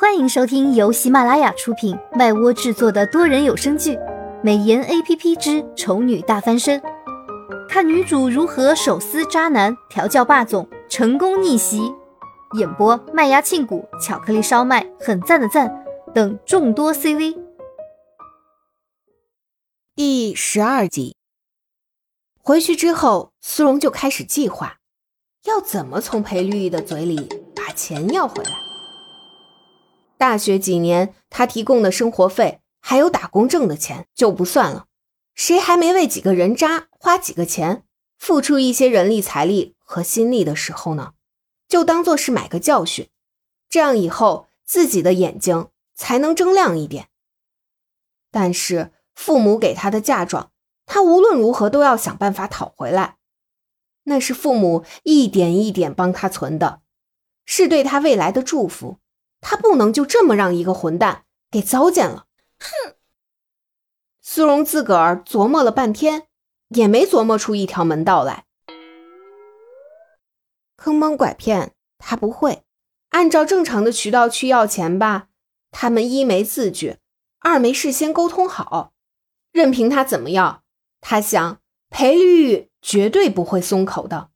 欢迎收听由喜马拉雅出品、麦窝制作的多人有声剧《美颜 A P P 之丑女大翻身》，看女主如何手撕渣男、调教霸总、成功逆袭。演播：麦芽庆谷、巧克力烧麦、很赞的赞等众多 C V。第十二集，回去之后，苏荣就开始计划，要怎么从裴绿玉的嘴里把钱要回来。大学几年，他提供的生活费还有打工挣的钱就不算了，谁还没为几个人渣花几个钱，付出一些人力、财力和心力的时候呢？就当做是买个教训，这样以后自己的眼睛才能睁亮一点。但是父母给他的嫁妆，他无论如何都要想办法讨回来，那是父母一点一点帮他存的，是对他未来的祝福。他不能就这么让一个混蛋给糟践了。哼！苏荣自个儿琢磨了半天，也没琢磨出一条门道来。坑蒙拐骗他不会，按照正常的渠道去要钱吧，他们一没字据，二没事先沟通好，任凭他怎么要，他想裴玉绝对不会松口的。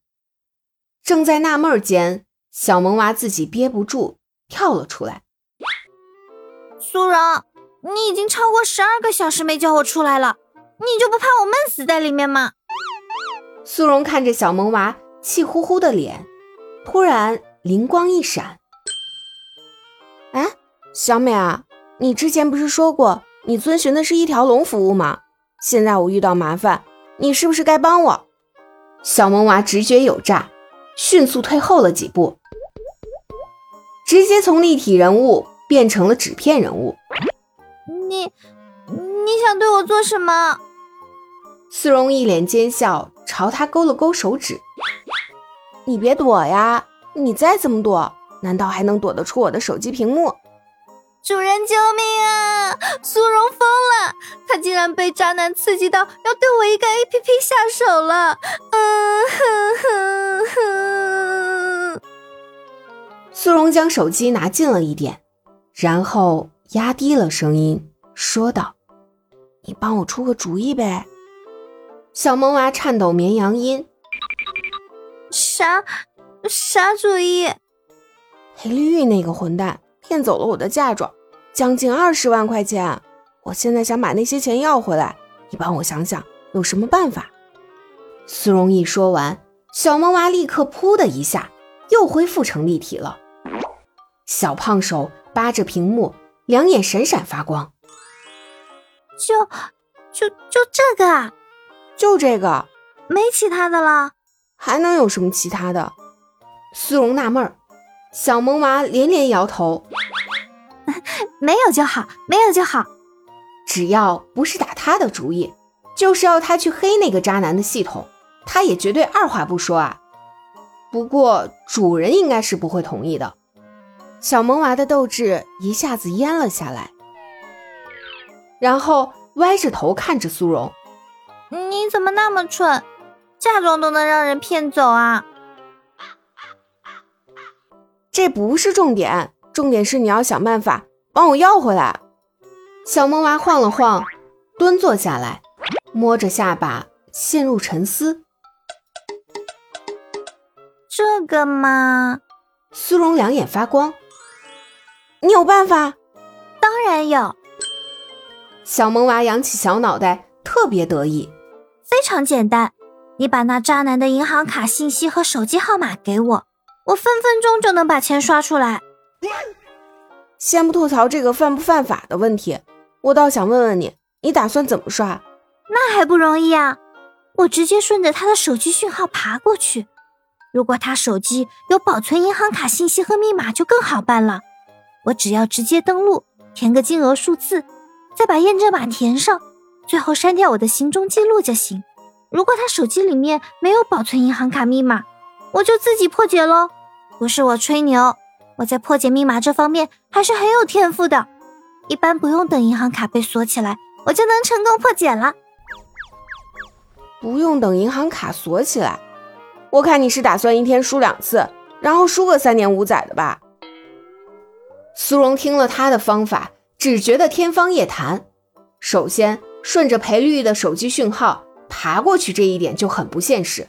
正在纳闷间，小萌娃自己憋不住。跳了出来，苏荣，你已经超过十二个小时没叫我出来了，你就不怕我闷死在里面吗？苏荣看着小萌娃气呼呼的脸，突然灵光一闪，哎，小美啊，你之前不是说过你遵循的是一条龙服务吗？现在我遇到麻烦，你是不是该帮我？小萌娃直觉有诈，迅速退后了几步。直接从立体人物变成了纸片人物。你你想对我做什么？苏荣一脸奸笑，朝他勾了勾手指。你别躲呀！你再怎么躲，难道还能躲得出我的手机屏幕？主人救命啊！苏荣疯了，他竟然被渣男刺激到要对我一个 A P P 下手了。嗯哼哼哼。苏荣将手机拿近了一点，然后压低了声音说道：“你帮我出个主意呗。”小萌娃颤抖绵羊音：“啥啥主意？”裴绿玉那个混蛋骗走了我的嫁妆，将近二十万块钱。我现在想把那些钱要回来，你帮我想想有什么办法？苏荣一说完，小萌娃立刻噗的一下又恢复成立体了。小胖手扒着屏幕，两眼闪闪发光。就就就这个啊，就这个，没其他的了。还能有什么其他的？苏荣纳闷儿，小萌娃连连摇头。没有就好，没有就好。只要不是打他的主意，就是要他去黑那个渣男的系统，他也绝对二话不说啊。不过主人应该是不会同意的。小萌娃的斗志一下子淹了下来，然后歪着头看着苏荣：“你怎么那么蠢？嫁妆都能让人骗走啊？”这不是重点，重点是你要想办法帮我要回来。小萌娃晃了晃，蹲坐下来，摸着下巴，陷入沉思。这个嘛，苏荣两眼发光。你有办法？当然有。小萌娃扬起小脑袋，特别得意。非常简单，你把那渣男的银行卡信息和手机号码给我，我分分钟就能把钱刷出来。先不吐槽这个犯不犯法的问题，我倒想问问你，你打算怎么刷？那还不容易啊！我直接顺着他的手机讯号爬过去。如果他手机有保存银行卡信息和密码，就更好办了。我只要直接登录，填个金额数字，再把验证码填上，最后删掉我的行踪记录就行。如果他手机里面没有保存银行卡密码，我就自己破解喽。不是我吹牛，我在破解密码这方面还是很有天赋的。一般不用等银行卡被锁起来，我就能成功破解了。不用等银行卡锁起来，我看你是打算一天输两次，然后输个三年五载的吧。苏荣听了他的方法，只觉得天方夜谭。首先，顺着裴绿的手机讯号爬过去这一点就很不现实。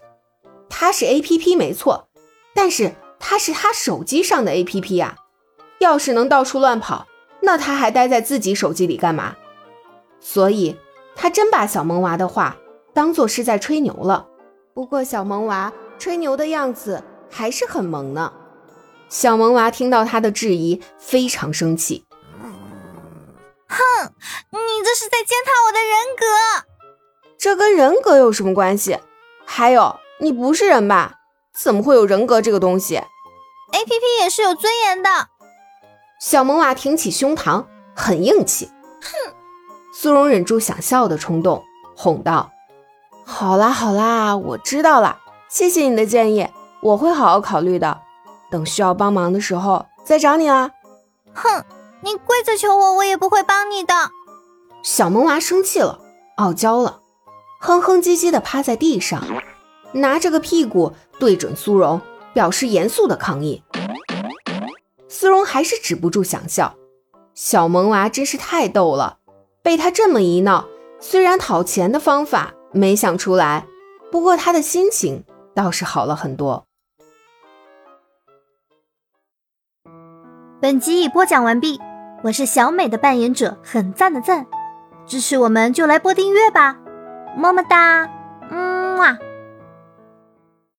它是 A P P 没错，但是它是他手机上的 A P P 呀。要是能到处乱跑，那他还待在自己手机里干嘛？所以，他真把小萌娃的话当做是在吹牛了。不过，小萌娃吹牛的样子还是很萌呢。小萌娃听到他的质疑，非常生气。哼，你这是在践踏我的人格！这跟人格有什么关系？还有，你不是人吧？怎么会有人格这个东西？A P P 也是有尊严的。小萌娃挺起胸膛，很硬气。哼！苏荣忍住想笑的冲动，哄道：“好啦好啦，我知道啦，谢谢你的建议，我会好好考虑的。等需要帮忙的时候再找你啊。”哼！你跪着求我，我也不会帮你的。小萌娃生气了，傲娇了，哼哼唧唧的趴在地上，拿着个屁股对准苏荣，表示严肃的抗议。苏荣还是止不住想笑，小萌娃真是太逗了。被他这么一闹，虽然讨钱的方法没想出来，不过他的心情倒是好了很多。本集已播讲完毕，我是小美的扮演者，很赞的赞，支持我们就来播订阅吧，么么哒，嗯啊。